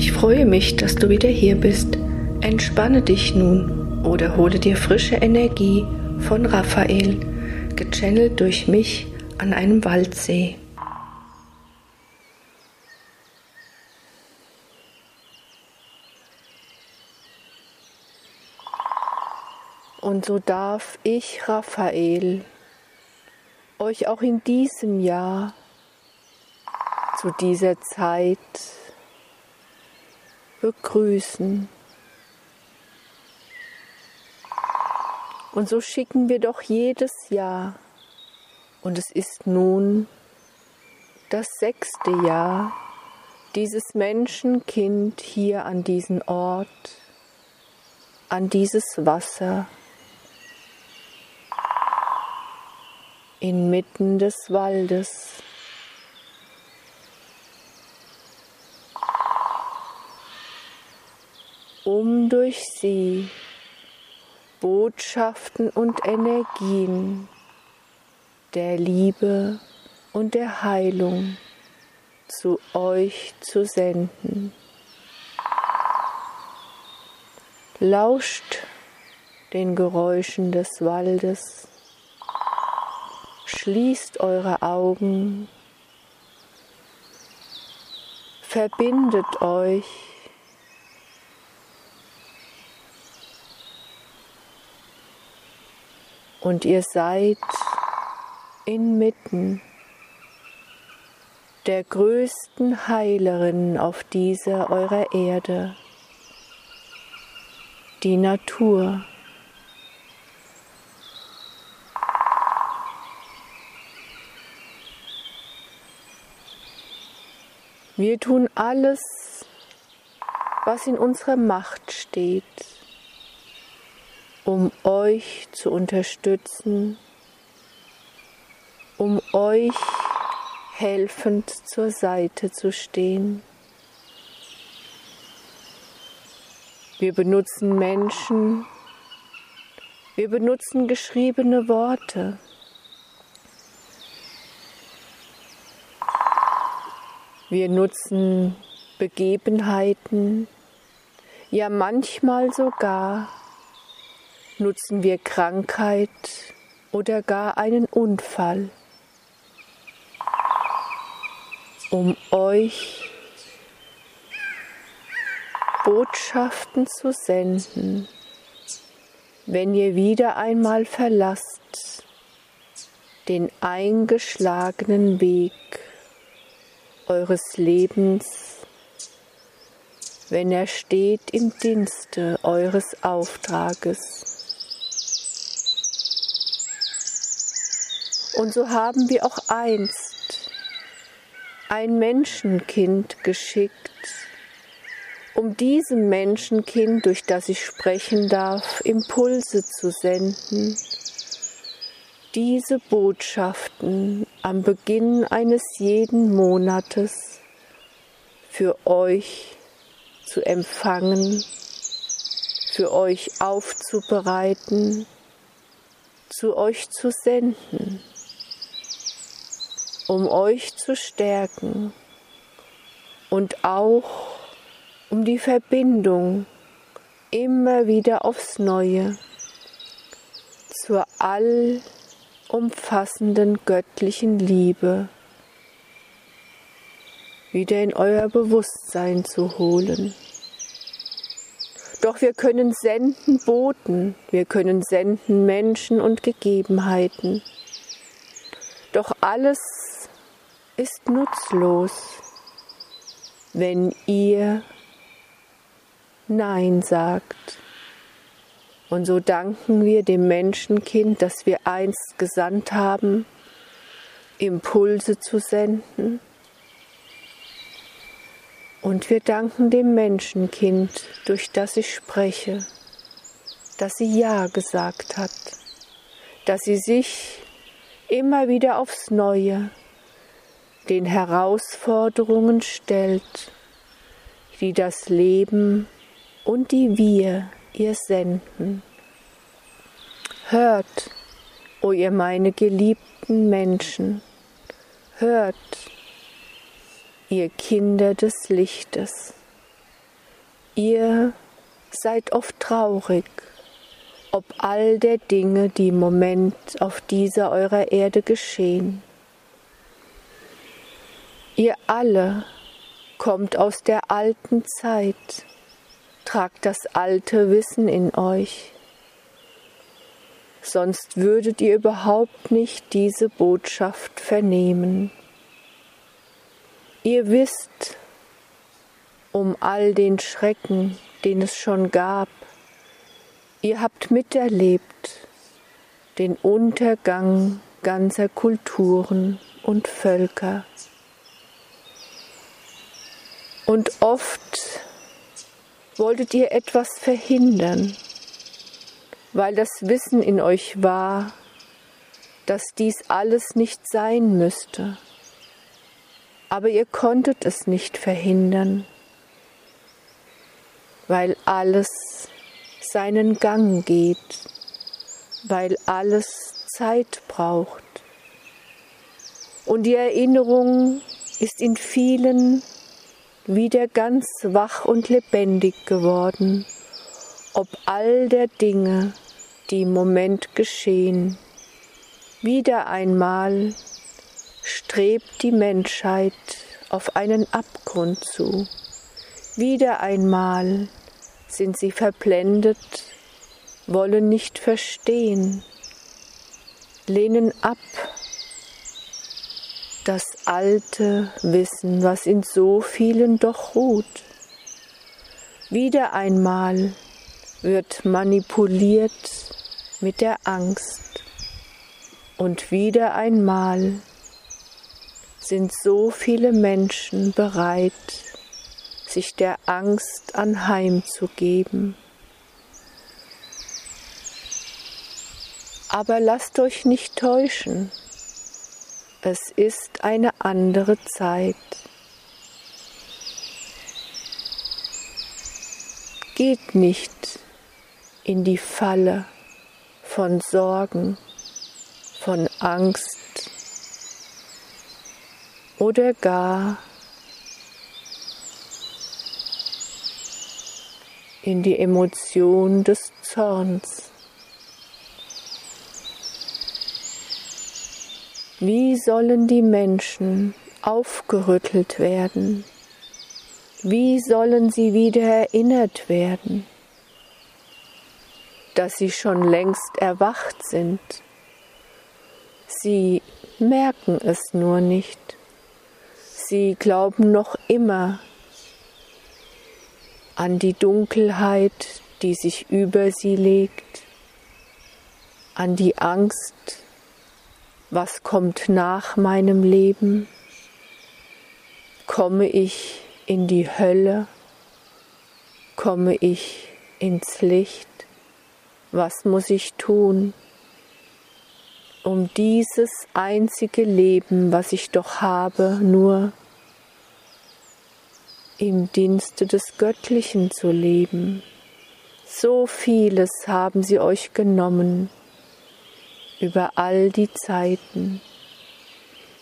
Ich freue mich, dass du wieder hier bist. Entspanne dich nun oder hole dir frische Energie von Raphael, gechannelt durch mich an einem Waldsee. Und so darf ich, Raphael, euch auch in diesem Jahr zu dieser Zeit begrüßen. Und so schicken wir doch jedes Jahr, und es ist nun das sechste Jahr, dieses Menschenkind hier an diesen Ort, an dieses Wasser, inmitten des Waldes. Um durch sie Botschaften und Energien der Liebe und der Heilung zu euch zu senden. Lauscht den Geräuschen des Waldes, schließt eure Augen, verbindet euch und ihr seid inmitten der größten Heilerin auf dieser eurer Erde, die Natur. Wir tun alles, was in unserer Macht steht, um euch zu unterstützen, um euch helfend zur Seite zu stehen. Wir benutzen Menschen, wir benutzen geschriebene Worte. Wir nutzen Begebenheiten, ja manchmal sogar nutzen wir Krankheit oder gar einen Unfall, um euch Botschaften zu senden, wenn ihr wieder einmal verlasst den eingeschlagenen Weg eures Lebens, wenn er steht im Dienste eures Auftrages. Und so haben wir auch einst ein Menschenkind geschickt, um diesem Menschenkind, durch das ich sprechen darf, Impulse zu senden, diese Botschaften am Beginn eines jeden Monates für euch zu empfangen, für euch aufzubereiten, zu euch zu senden um euch zu stärken und auch um die Verbindung immer wieder aufs Neue zur allumfassenden göttlichen Liebe wieder in euer Bewusstsein zu holen. Doch wir können senden Boten, wir können senden Menschen und Gegebenheiten. Doch alles ist nutzlos, wenn ihr Nein sagt. Und so danken wir dem Menschenkind, dass wir einst gesandt haben, Impulse zu senden. Und wir danken dem Menschenkind, durch das ich spreche, dass sie Ja gesagt hat, dass sie sich immer wieder aufs Neue den Herausforderungen stellt, die das Leben und die wir ihr senden. Hört, o oh ihr meine geliebten Menschen, hört, ihr Kinder des Lichtes, Ihr seid oft traurig, ob all der Dinge, die im Moment auf dieser eurer Erde geschehen. Ihr alle kommt aus der alten Zeit, tragt das alte Wissen in euch, sonst würdet ihr überhaupt nicht diese Botschaft vernehmen. Ihr wisst um all den Schrecken, den es schon gab, ihr habt miterlebt den Untergang ganzer Kulturen und Völker. Und oft wolltet ihr etwas verhindern, weil das Wissen in euch war, dass dies alles nicht sein müsste. Aber ihr konntet es nicht verhindern, weil alles seinen Gang geht, weil alles Zeit braucht. Und die Erinnerung ist in vielen wieder ganz wach und lebendig geworden, ob all der Dinge, die im Moment geschehen. Wieder einmal strebt die Menschheit auf einen Abgrund zu. Wieder einmal sind sie verblendet, wollen nicht verstehen, lehnen ab das alte Wissen, was in so vielen doch ruht. Wieder einmal wird manipuliert mit der Angst und wieder einmal sind so viele Menschen bereit, sich der Angst anheimzugeben. Aber lasst euch nicht täuschen, es ist eine andere Zeit. Geht nicht in die Falle von Sorgen, von Angst oder gar in die Emotion des Zorns. Wie sollen die Menschen aufgerüttelt werden? Wie sollen sie wieder erinnert werden, dass sie schon längst erwacht sind? Sie merken es nur nicht. Sie glauben noch immer an die Dunkelheit, die sich über sie legt, an die Angst, was kommt nach meinem Leben? Komme ich in die Hölle? Komme ich ins Licht? Was muss ich tun, um dieses einzige Leben, was ich doch habe, nur im Dienste des Göttlichen zu leben? So vieles haben sie euch genommen, über all die Zeiten.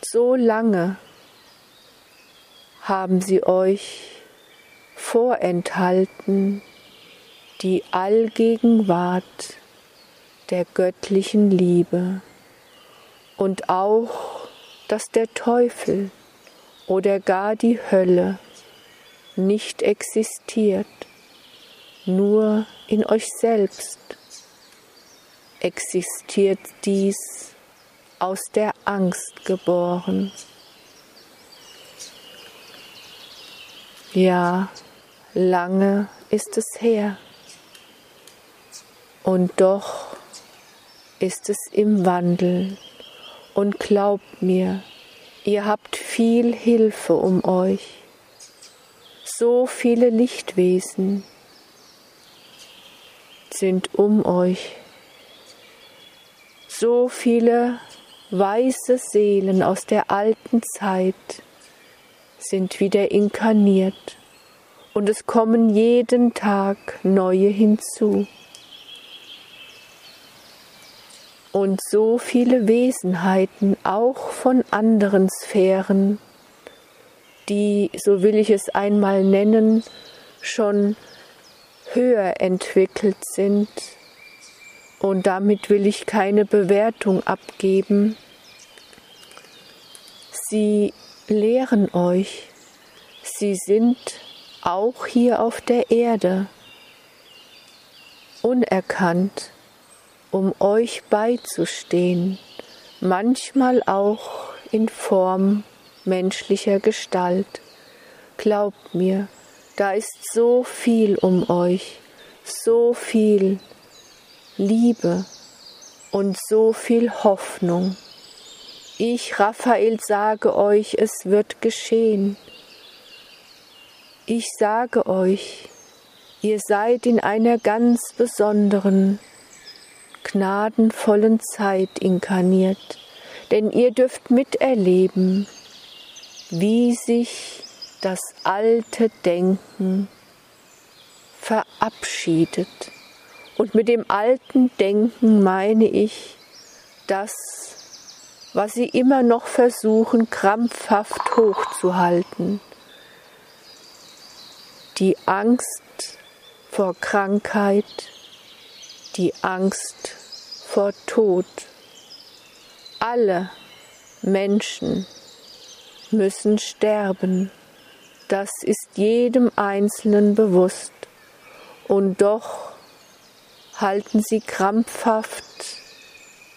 So lange haben sie euch vorenthalten die Allgegenwart der göttlichen Liebe und auch, dass der Teufel oder gar die Hölle nicht existiert, nur in euch selbst existiert dies aus der Angst geboren. Ja, lange ist es her. Und doch ist es im Wandel. Und glaubt mir, ihr habt viel Hilfe um euch. So viele Lichtwesen sind um euch so viele weiße Seelen aus der alten Zeit sind wieder inkarniert und es kommen jeden Tag neue hinzu. Und so viele Wesenheiten auch von anderen Sphären, die, so will ich es einmal nennen, schon höher entwickelt sind. Und damit will ich keine Bewertung abgeben. Sie lehren euch, sie sind auch hier auf der Erde unerkannt, um euch beizustehen, manchmal auch in Form menschlicher Gestalt. Glaubt mir, da ist so viel um euch, so viel Liebe und so viel Hoffnung. Ich, Raphael, sage euch, es wird geschehen. Ich sage euch, ihr seid in einer ganz besonderen, gnadenvollen Zeit inkarniert, denn ihr dürft miterleben, wie sich das alte Denken verabschiedet. Und mit dem alten Denken meine ich das, was sie immer noch versuchen, krampfhaft hochzuhalten. Die Angst vor Krankheit, die Angst vor Tod. Alle Menschen müssen sterben. Das ist jedem Einzelnen bewusst. Und doch halten sie krampfhaft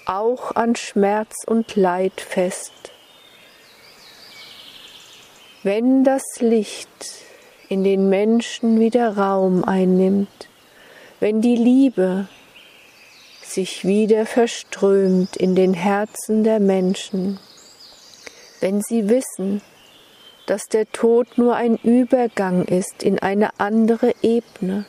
auch an Schmerz und Leid fest. Wenn das Licht in den Menschen wieder Raum einnimmt, wenn die Liebe sich wieder verströmt in den Herzen der Menschen, wenn sie wissen, dass der Tod nur ein Übergang ist in eine andere Ebene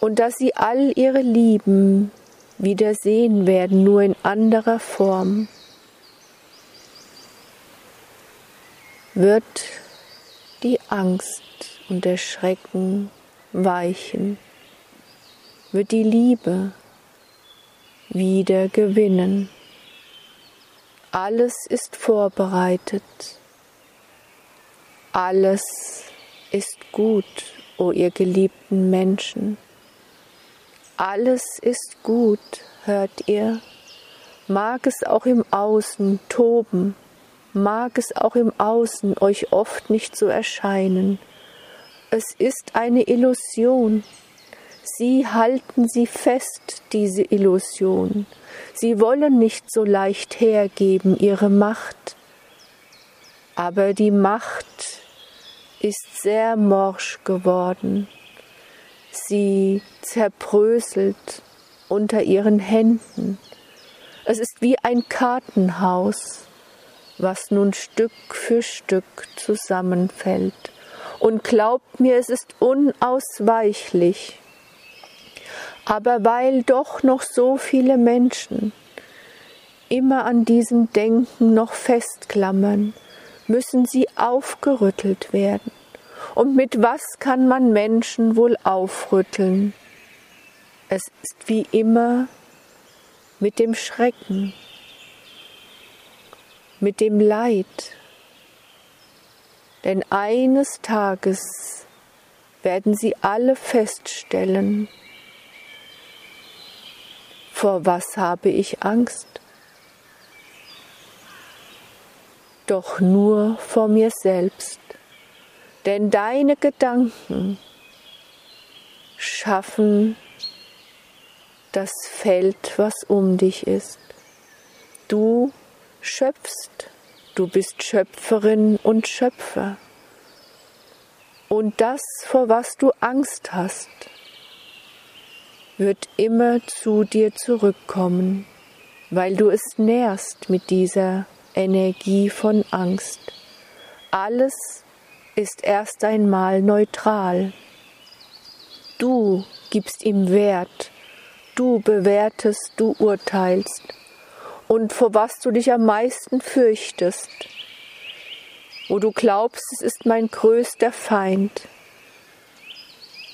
und dass sie all ihre Lieben wieder sehen werden, nur in anderer Form, wird die Angst und der Schrecken weichen, wird die Liebe wieder gewinnen. Alles ist vorbereitet. Alles ist gut, o oh ihr geliebten Menschen. Alles ist gut, hört ihr? Mag es auch im Außen toben, mag es auch im Außen euch oft nicht so erscheinen. Es ist eine Illusion. Sie halten sie fest, diese Illusion. Sie wollen nicht so leicht hergeben ihre Macht. Aber die Macht ist sehr morsch geworden. Sie zerbröselt unter ihren Händen. Es ist wie ein Kartenhaus, was nun Stück für Stück zusammenfällt. Und glaubt mir, es ist unausweichlich. Aber weil doch noch so viele Menschen immer an diesem Denken noch festklammern, müssen sie aufgerüttelt werden. Und mit was kann man Menschen wohl aufrütteln? Es ist wie immer mit dem Schrecken, mit dem Leid. Denn eines Tages werden sie alle feststellen, vor was habe ich Angst? Doch nur vor mir selbst. Denn deine Gedanken schaffen das Feld, was um dich ist. Du schöpfst, du bist Schöpferin und Schöpfer. Und das, vor was du Angst hast, wird immer zu dir zurückkommen, weil du es nährst mit dieser Energie von Angst. Alles ist erst einmal neutral. Du gibst ihm Wert, du bewertest, du urteilst. Und vor was du dich am meisten fürchtest, wo du glaubst, es ist mein größter Feind,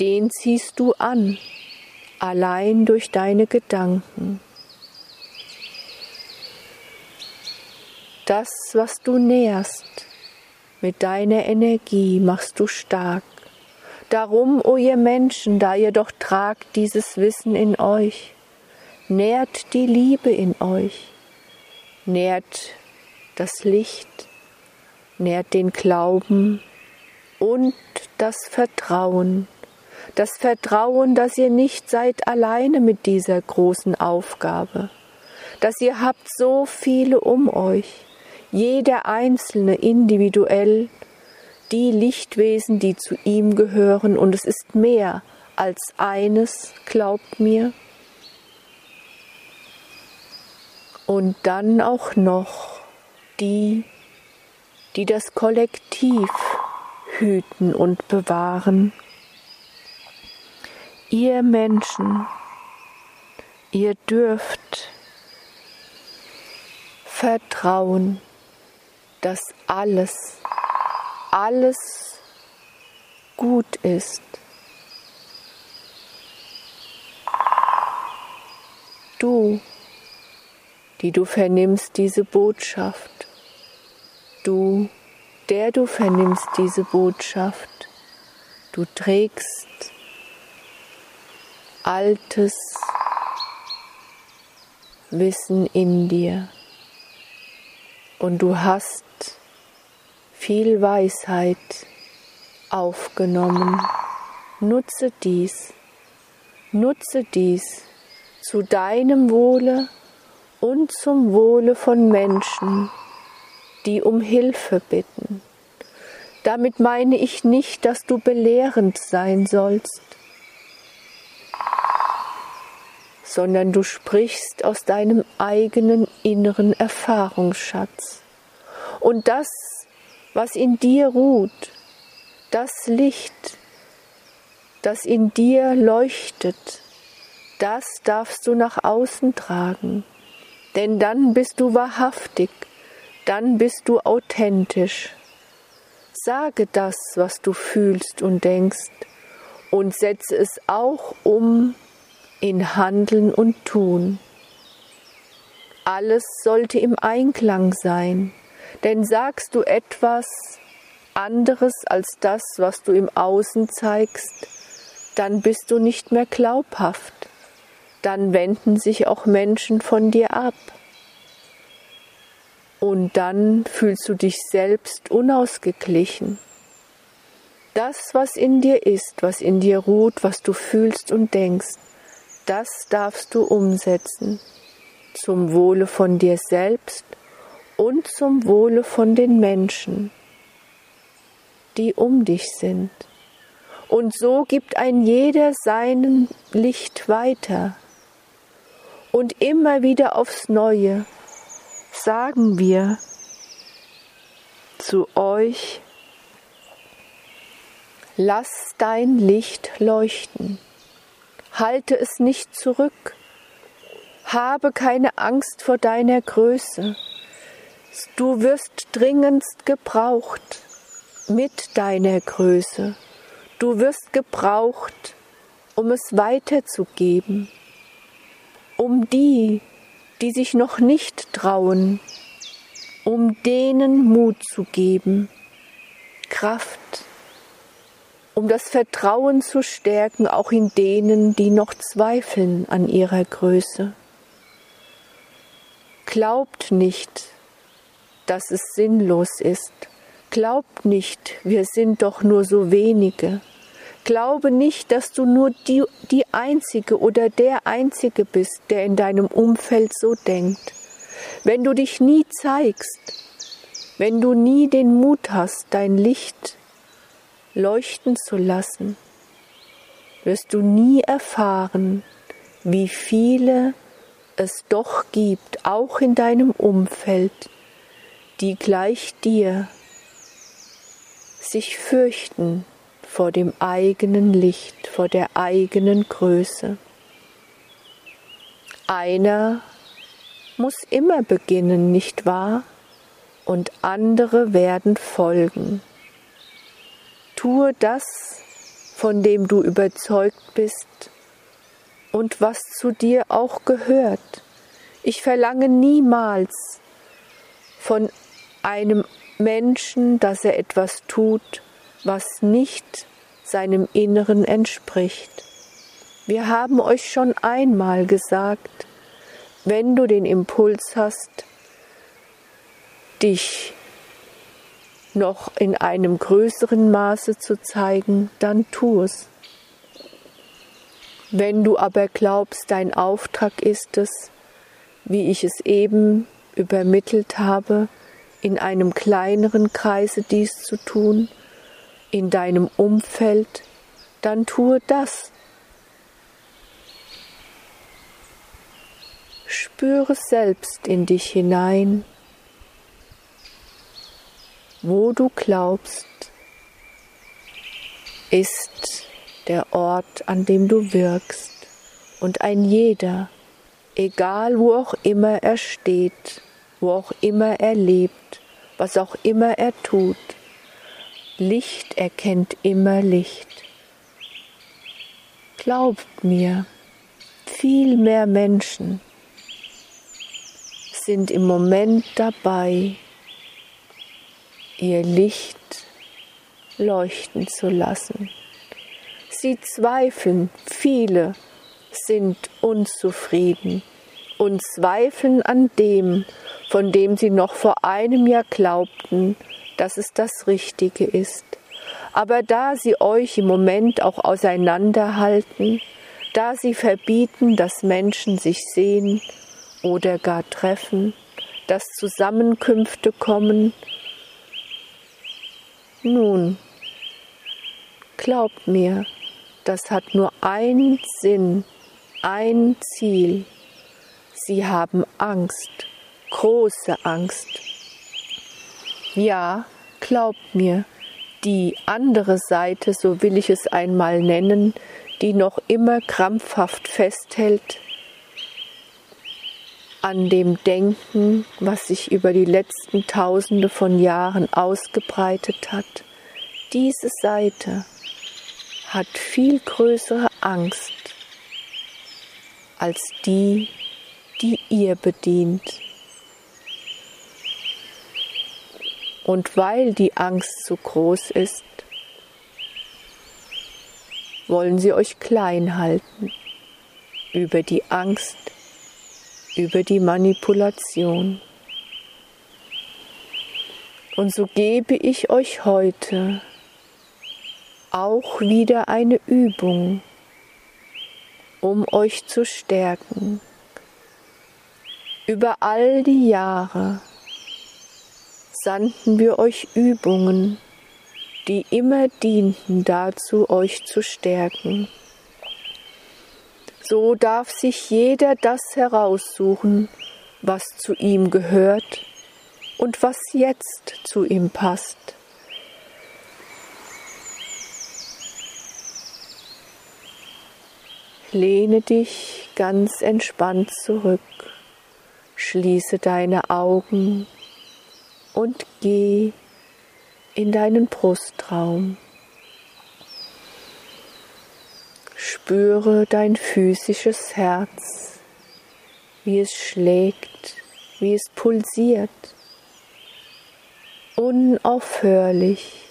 den ziehst du an allein durch deine Gedanken. Das, was du nährst, mit deiner Energie machst du stark. Darum, o ihr Menschen, da ihr doch tragt dieses Wissen in euch, nährt die Liebe in euch, nährt das Licht, nährt den Glauben und das Vertrauen. Das Vertrauen, dass ihr nicht seid alleine mit dieser großen Aufgabe, dass ihr habt so viele um euch, jeder einzelne individuell, die Lichtwesen, die zu ihm gehören, und es ist mehr als eines, glaubt mir. Und dann auch noch die, die das Kollektiv hüten und bewahren. Ihr Menschen, ihr dürft vertrauen, dass alles, alles gut ist. Du, die du vernimmst diese Botschaft, du, der du vernimmst diese Botschaft, du trägst altes Wissen in dir. Und du hast viel Weisheit aufgenommen. Nutze dies, nutze dies zu deinem Wohle und zum Wohle von Menschen, die um Hilfe bitten. Damit meine ich nicht, dass du belehrend sein sollst, sondern du sprichst aus deinem eigenen inneren Erfahrungsschatz. Und das was in dir ruht, das Licht, das in dir leuchtet, das darfst du nach außen tragen, denn dann bist du wahrhaftig, dann bist du authentisch. Sage das, was du fühlst und denkst, und setze es auch um in Handeln und Tun. Alles sollte im Einklang sein denn sagst du etwas anderes als das, was du im Außen zeigst, dann bist du nicht mehr glaubhaft. Dann wenden sich auch Menschen von dir ab. Und dann fühlst du dich selbst unausgeglichen. Das, was in dir ist, was in dir ruht, was du fühlst und denkst, das darfst du umsetzen zum Wohle von dir selbst und zum Wohle von den Menschen, die um dich sind. Und so gibt ein jeder seinen Licht weiter. Und immer wieder aufs Neue sagen wir zu euch, lass dein Licht leuchten, halte es nicht zurück, habe keine Angst vor deiner Größe, Du wirst dringendst gebraucht mit deiner Größe. Du wirst gebraucht, um es weiterzugeben, um die, die sich noch nicht trauen, um denen Mut zu geben, Kraft, um das Vertrauen zu stärken, auch in denen, die noch zweifeln an ihrer Größe. Glaubt nicht, dass es sinnlos ist. Glaubt nicht, wir sind doch nur so wenige. Glaube nicht, dass du nur die, die Einzige oder der Einzige bist, der in deinem Umfeld so denkt. Wenn du dich nie zeigst, wenn du nie den Mut hast, dein Licht leuchten zu lassen, wirst du nie erfahren, wie viele es doch gibt, auch in deinem Umfeld, die gleich dir sich fürchten vor dem eigenen Licht, vor der eigenen Größe. Einer muss immer beginnen, nicht wahr? Und andere werden folgen. Tue das, von dem du überzeugt bist und was zu dir auch gehört. Ich verlange niemals von einem Menschen, dass er etwas tut, was nicht seinem Inneren entspricht. Wir haben euch schon einmal gesagt, wenn du den Impuls hast, dich noch in einem größeren Maße zu zeigen, dann tu es. Wenn du aber glaubst, dein Auftrag ist es, wie ich es eben übermittelt habe, in einem kleineren Kreise dies zu tun, in deinem Umfeld, dann tue das. Spüre selbst in dich hinein, wo du glaubst, ist der Ort, an dem du wirkst. Und ein jeder, egal wo auch immer er steht, wo auch immer er lebt, was auch immer er tut, Licht erkennt immer Licht. Glaubt mir, viel mehr Menschen sind im Moment dabei, ihr Licht leuchten zu lassen. Sie zweifeln, viele sind unzufrieden und zweifeln an dem, von dem sie noch vor einem Jahr glaubten, dass es das Richtige ist. Aber da sie euch im Moment auch auseinanderhalten, da sie verbieten, dass Menschen sich sehen oder gar treffen, dass Zusammenkünfte kommen, nun, glaubt mir, das hat nur einen Sinn, ein Ziel. Sie haben Angst, große Angst. Ja, glaubt mir, die andere Seite, so will ich es einmal nennen, die noch immer krampfhaft festhält an dem Denken, was sich über die letzten Tausende von Jahren ausgebreitet hat, diese Seite hat viel größere Angst als die, die ihr bedient. Und weil die Angst zu groß ist, wollen sie euch klein halten über die Angst über die Manipulation. Und so gebe ich euch heute auch wieder eine Übung, um euch zu stärken. Über all die Jahre sandten wir euch Übungen, die immer dienten dazu, euch zu stärken. So darf sich jeder das heraussuchen, was zu ihm gehört und was jetzt zu ihm passt. Lehne dich ganz entspannt zurück, schließe deine Augen und geh in deinen Brustraum. Spüre dein physisches Herz, wie es schlägt, wie es pulsiert. Unaufhörlich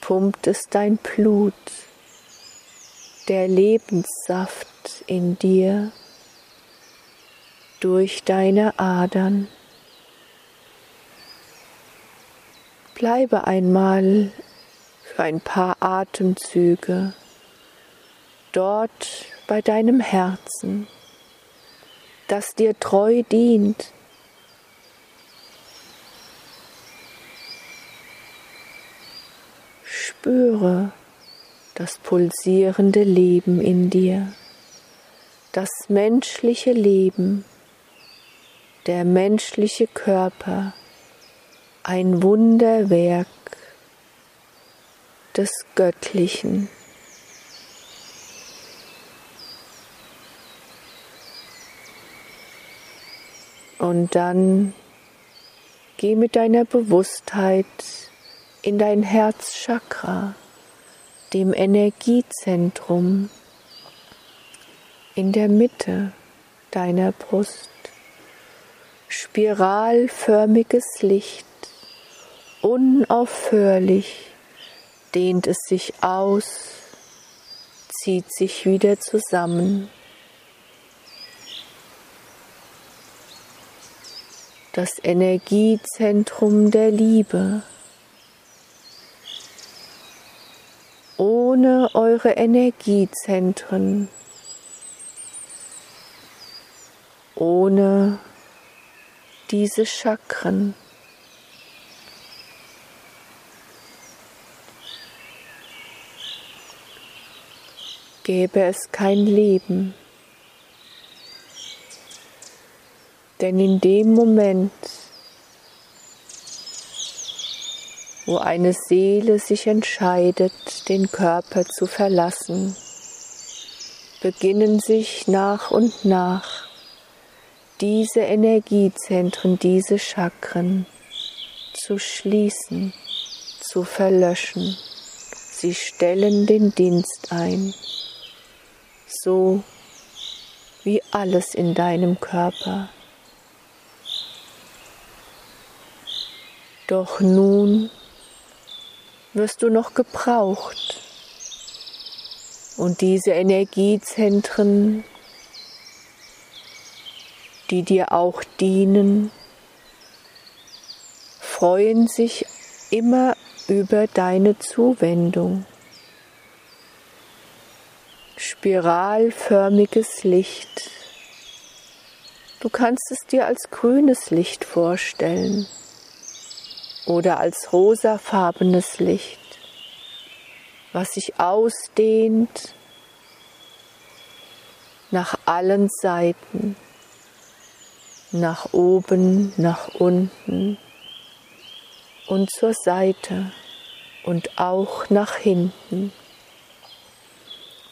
pumpt es dein Blut, der Lebenssaft in dir durch deine Adern. Bleibe einmal für ein paar Atemzüge dort bei deinem Herzen, das dir treu dient. Spüre das pulsierende Leben in dir, das menschliche Leben, der menschliche Körper, ein Wunderwerk des Göttlichen. Und dann geh mit deiner Bewusstheit in dein Herzchakra, dem Energiezentrum in der Mitte deiner Brust. Spiralförmiges Licht, unaufhörlich dehnt es sich aus, zieht sich wieder zusammen. Das Energiezentrum der Liebe. Ohne eure Energiezentren, ohne diese Chakren. Gäbe es kein Leben. Denn in dem Moment, wo eine Seele sich entscheidet, den Körper zu verlassen, beginnen sich nach und nach diese Energiezentren, diese Chakren zu schließen, zu verlöschen. Sie stellen den Dienst ein so wie alles in deinem Körper. Doch nun wirst du noch gebraucht und diese Energiezentren, die dir auch dienen, freuen sich immer über deine Zuwendung spiralförmiges Licht. Du kannst es dir als grünes Licht vorstellen oder als rosafarbenes Licht, was sich ausdehnt nach allen Seiten, nach oben, nach unten und zur Seite und auch nach hinten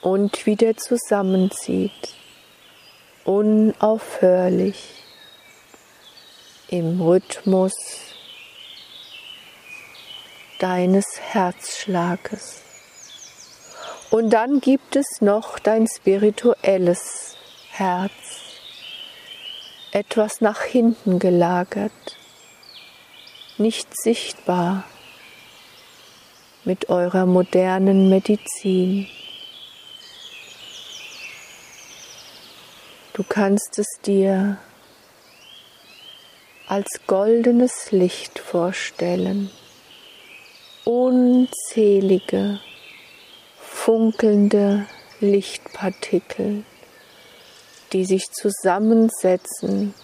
und wieder zusammenzieht, unaufhörlich im Rhythmus deines Herzschlages. Und dann gibt es noch dein spirituelles Herz, etwas nach hinten gelagert, nicht sichtbar mit eurer modernen Medizin. Du kannst es dir als goldenes Licht vorstellen, unzählige funkelnde Lichtpartikel, die sich zusammensetzen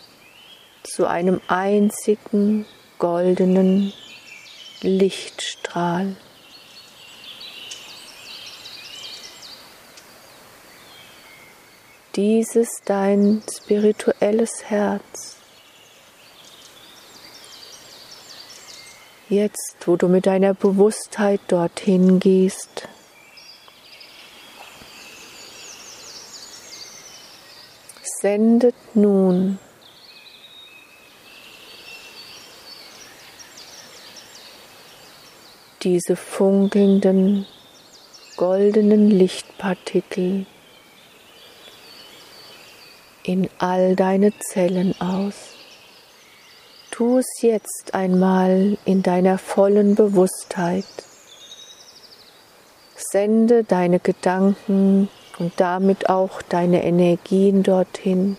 zu einem einzigen goldenen Lichtstrahl. Dieses dein spirituelles Herz. Jetzt, wo du mit deiner Bewusstheit dorthin gehst, sendet nun diese funkelnden goldenen Lichtpartikel in all deine Zellen aus. Tu es jetzt einmal in deiner vollen Bewusstheit. Sende deine Gedanken und damit auch deine Energien dorthin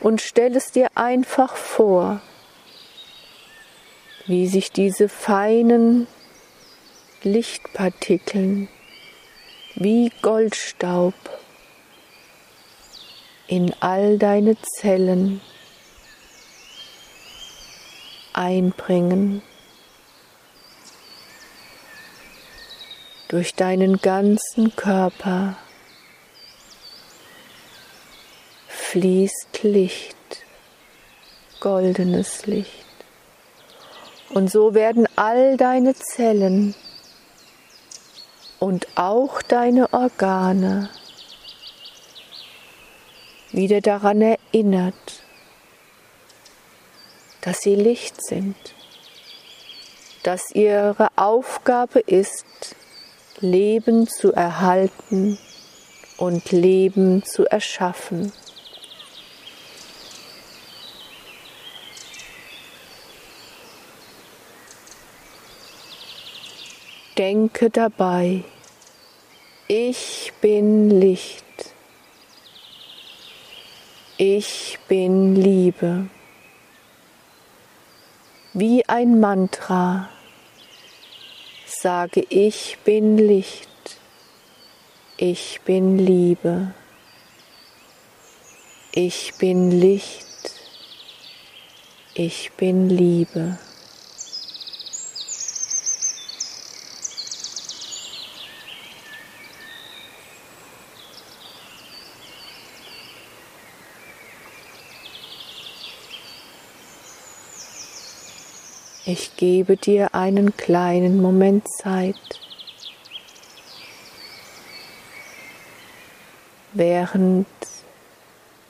und stell es dir einfach vor, wie sich diese feinen Lichtpartikeln wie Goldstaub in all deine Zellen einbringen, durch deinen ganzen Körper fließt Licht, goldenes Licht. Und so werden all deine Zellen und auch deine Organe wieder daran erinnert, dass sie Licht sind, dass ihre Aufgabe ist, Leben zu erhalten und Leben zu erschaffen. denke dabei, ich bin Licht. Ich bin Liebe. Wie ein Mantra sage ich bin Licht. Ich bin Liebe. Ich bin Licht. Ich bin Liebe. Ich gebe dir einen kleinen Moment Zeit, während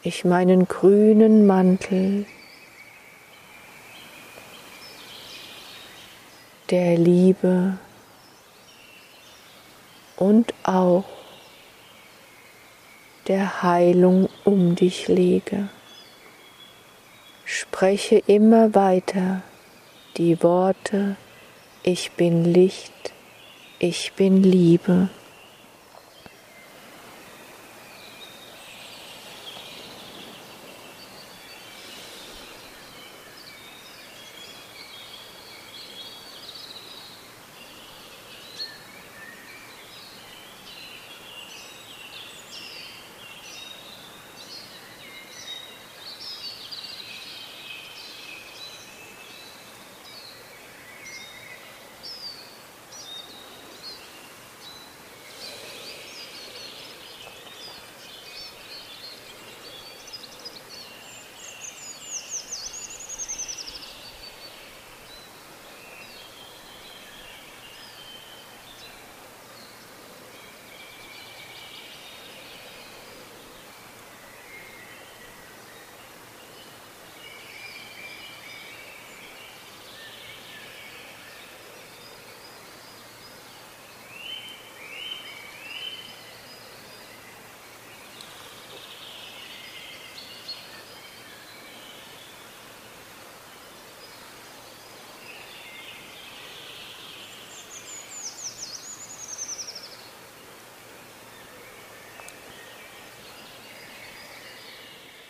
ich meinen grünen Mantel der Liebe und auch der Heilung um dich lege. Spreche immer weiter die Worte Ich bin Licht, ich bin Liebe.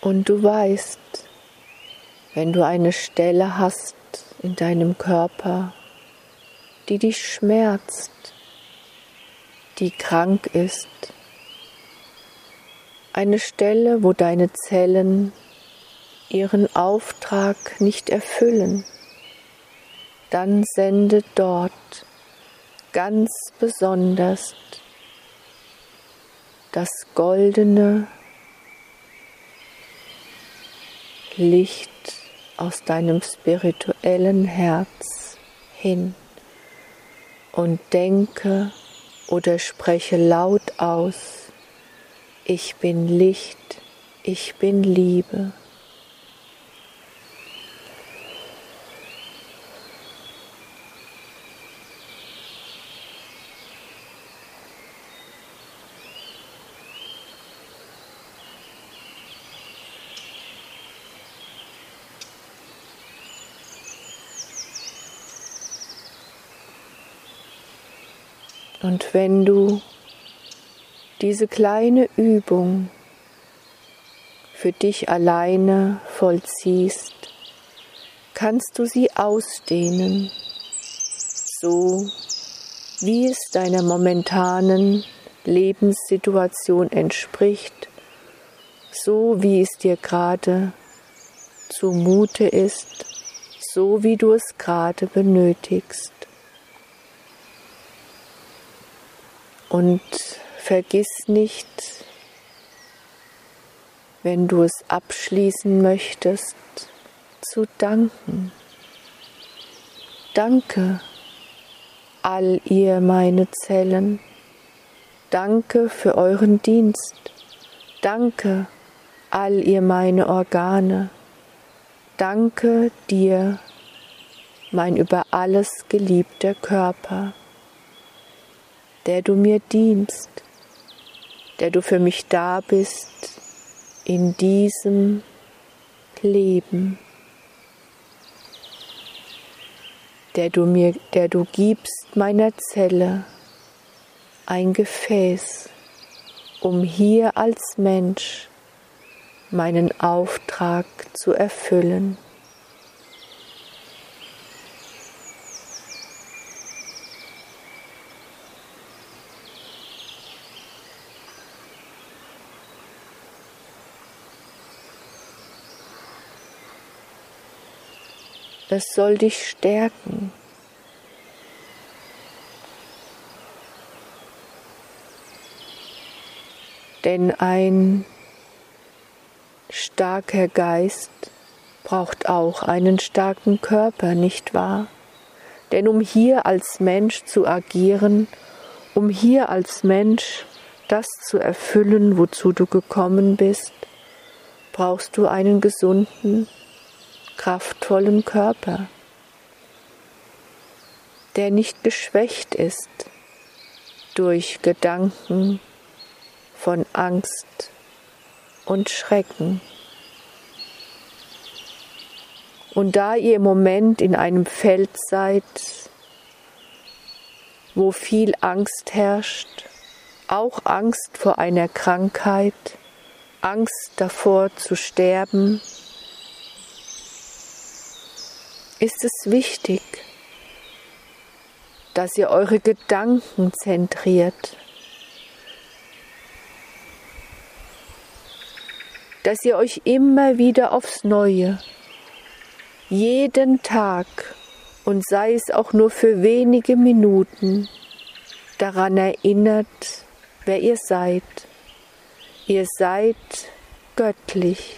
Und du weißt, wenn du eine Stelle hast in deinem Körper, die dich schmerzt, die krank ist, eine Stelle, wo deine Zellen ihren Auftrag nicht erfüllen, dann sende dort ganz besonders das goldene Licht aus deinem spirituellen Herz hin und denke oder spreche laut aus, ich bin Licht, ich bin Liebe. Und wenn du diese kleine Übung für dich alleine vollziehst, kannst du sie ausdehnen, so wie es deiner momentanen Lebenssituation entspricht, so wie es dir gerade zumute ist, so wie du es gerade benötigst. Und vergiss nicht, wenn du es abschließen möchtest, zu danken. Danke, all ihr meine Zellen. Danke für euren Dienst. Danke, all ihr meine Organe. Danke dir, mein über alles geliebter Körper der du mir dienst, der du für mich da bist in diesem Leben, der du mir, der du gibst meiner Zelle, ein Gefäß, um hier als Mensch meinen Auftrag zu erfüllen. Es soll dich stärken. Denn ein starker Geist braucht auch einen starken Körper, nicht wahr? Denn um hier als Mensch zu agieren, um hier als Mensch das zu erfüllen, wozu du gekommen bist, brauchst du einen gesunden kraftvollen Körper, der nicht geschwächt ist durch Gedanken von Angst und Schrecken. Und da ihr im Moment in einem Feld seid, wo viel Angst herrscht, auch Angst vor einer Krankheit, Angst davor zu sterben, ist es wichtig, dass ihr eure Gedanken zentriert, dass ihr euch immer wieder aufs Neue, jeden Tag und sei es auch nur für wenige Minuten, daran erinnert, wer ihr seid. Ihr seid göttlich,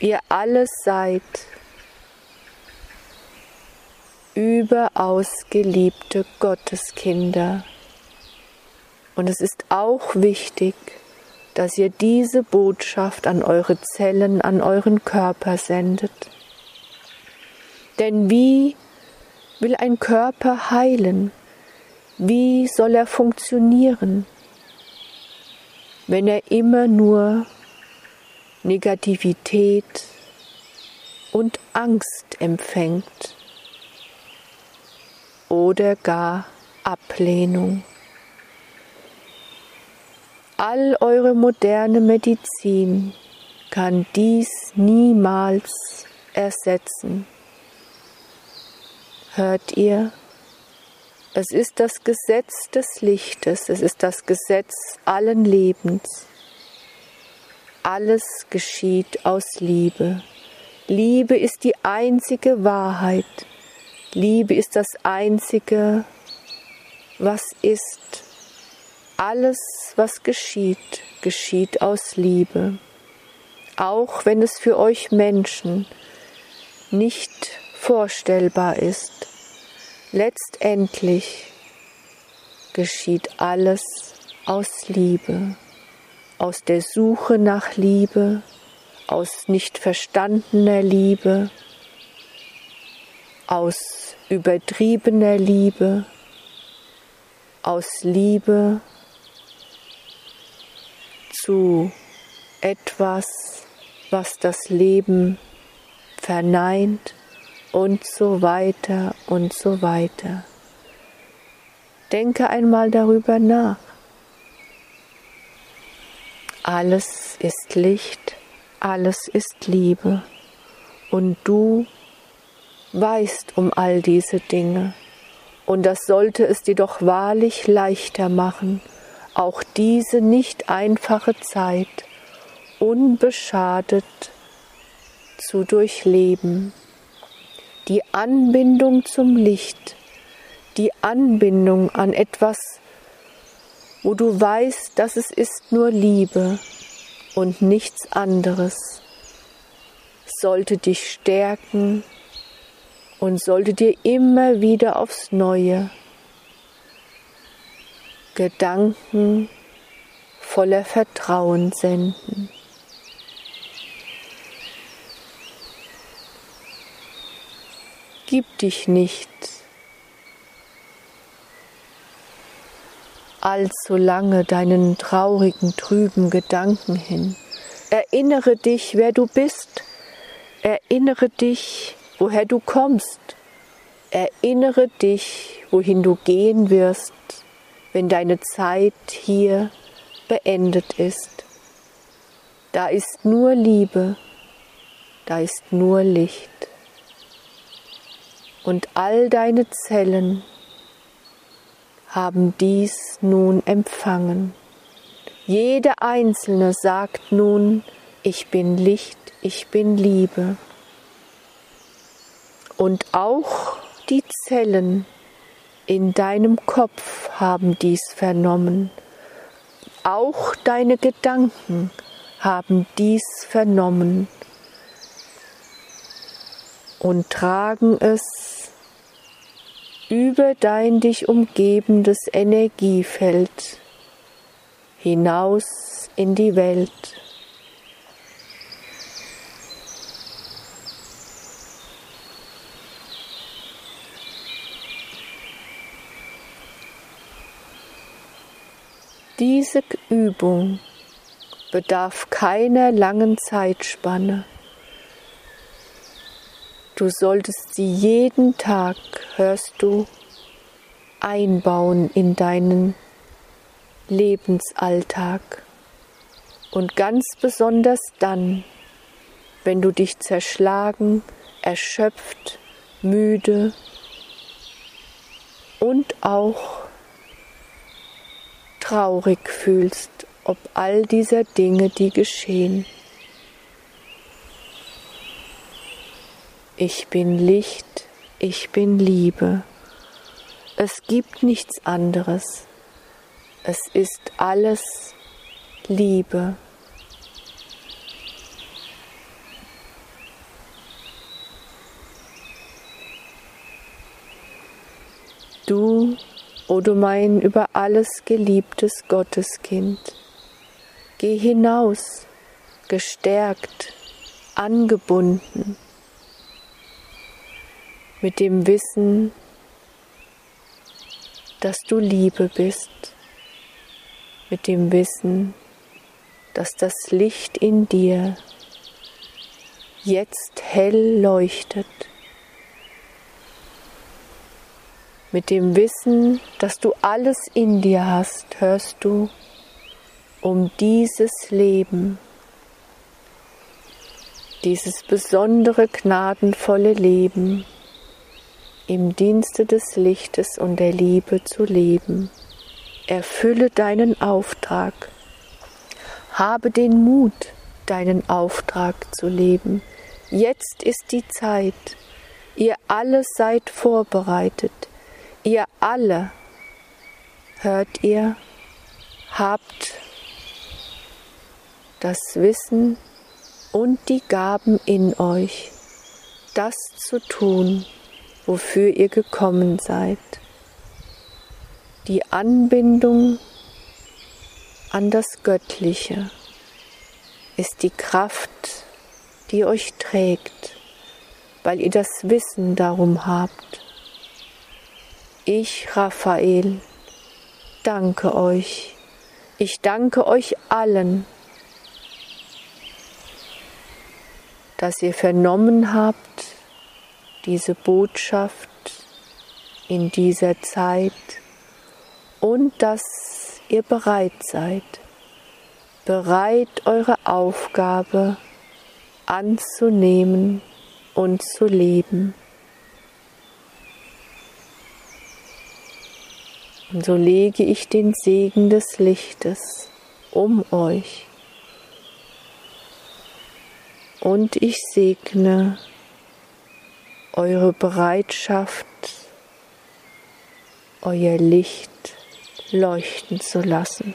ihr alles seid überaus geliebte Gotteskinder. Und es ist auch wichtig, dass ihr diese Botschaft an eure Zellen, an euren Körper sendet. Denn wie will ein Körper heilen? Wie soll er funktionieren, wenn er immer nur Negativität und Angst empfängt? Oder gar Ablehnung. All eure moderne Medizin kann dies niemals ersetzen. Hört ihr? Es ist das Gesetz des Lichtes, es ist das Gesetz allen Lebens. Alles geschieht aus Liebe. Liebe ist die einzige Wahrheit, Liebe ist das Einzige, was ist. Alles, was geschieht, geschieht aus Liebe. Auch wenn es für euch Menschen nicht vorstellbar ist. Letztendlich geschieht alles aus Liebe, aus der Suche nach Liebe, aus nicht verstandener Liebe, aus übertriebener Liebe, aus Liebe zu etwas, was das Leben verneint und so weiter und so weiter. Denke einmal darüber nach. Alles ist Licht, alles ist Liebe und du weißt um all diese Dinge, und das sollte es dir doch wahrlich leichter machen, auch diese nicht einfache Zeit unbeschadet zu durchleben. Die Anbindung zum Licht, die Anbindung an etwas, wo du weißt, dass es ist nur Liebe und nichts anderes, sollte dich stärken und sollte dir immer wieder aufs Neue Gedanken voller Vertrauen senden. Gib dich nicht allzu lange deinen traurigen, trüben Gedanken hin. Erinnere dich, wer du bist. Erinnere dich, woher du kommst Erinnere dich, wohin du gehen wirst, wenn deine Zeit hier beendet ist. Da ist nur Liebe, da ist nur Licht. Und all deine Zellen haben dies nun empfangen. Jede einzelne sagt nun, ich bin Licht, ich bin Liebe. Und auch die Zellen in deinem Kopf haben dies vernommen. Auch deine Gedanken haben dies vernommen und tragen es über dein dich umgebendes Energiefeld hinaus in die Welt. Diese Übung bedarf keiner langen Zeitspanne. Du solltest sie jeden Tag, hörst du, einbauen in deinen Lebensalltag. Und ganz besonders dann, wenn du dich zerschlagen, erschöpft, müde und auch traurig fühlst, ob all dieser Dinge, die geschehen. Ich bin Licht, ich bin Liebe. Es gibt nichts anderes. Es ist alles Liebe. Du, o du mein über alles geliebtes Gotteskind, geh hinaus, gestärkt, angebunden, mit dem Wissen, dass du Liebe bist, mit dem Wissen, dass das Licht in dir jetzt hell leuchtet, mit dem Wissen, dass du alles in dir hast, hörst du um dieses Leben, dieses besondere, gnadenvolle Leben, im Dienste des Lichtes und der Liebe zu leben. Erfülle deinen Auftrag. Habe den Mut, deinen Auftrag zu leben. Jetzt ist die Zeit. Ihr alle seid vorbereitet. Ihr alle, hört ihr, habt das Wissen und die Gaben in euch, das zu tun, wofür ihr gekommen seid. Die Anbindung an das Göttliche ist die Kraft, die euch trägt, weil ihr das Wissen darum habt. Ich, Raphael, danke euch. Ich danke euch allen, dass ihr vernommen habt, diese Botschaft in dieser Zeit und dass ihr bereit seid, bereit eure Aufgabe anzunehmen und zu leben. Und so lege ich den Segen des Lichtes um euch. Und ich segne eure Bereitschaft, euer Licht leuchten zu lassen.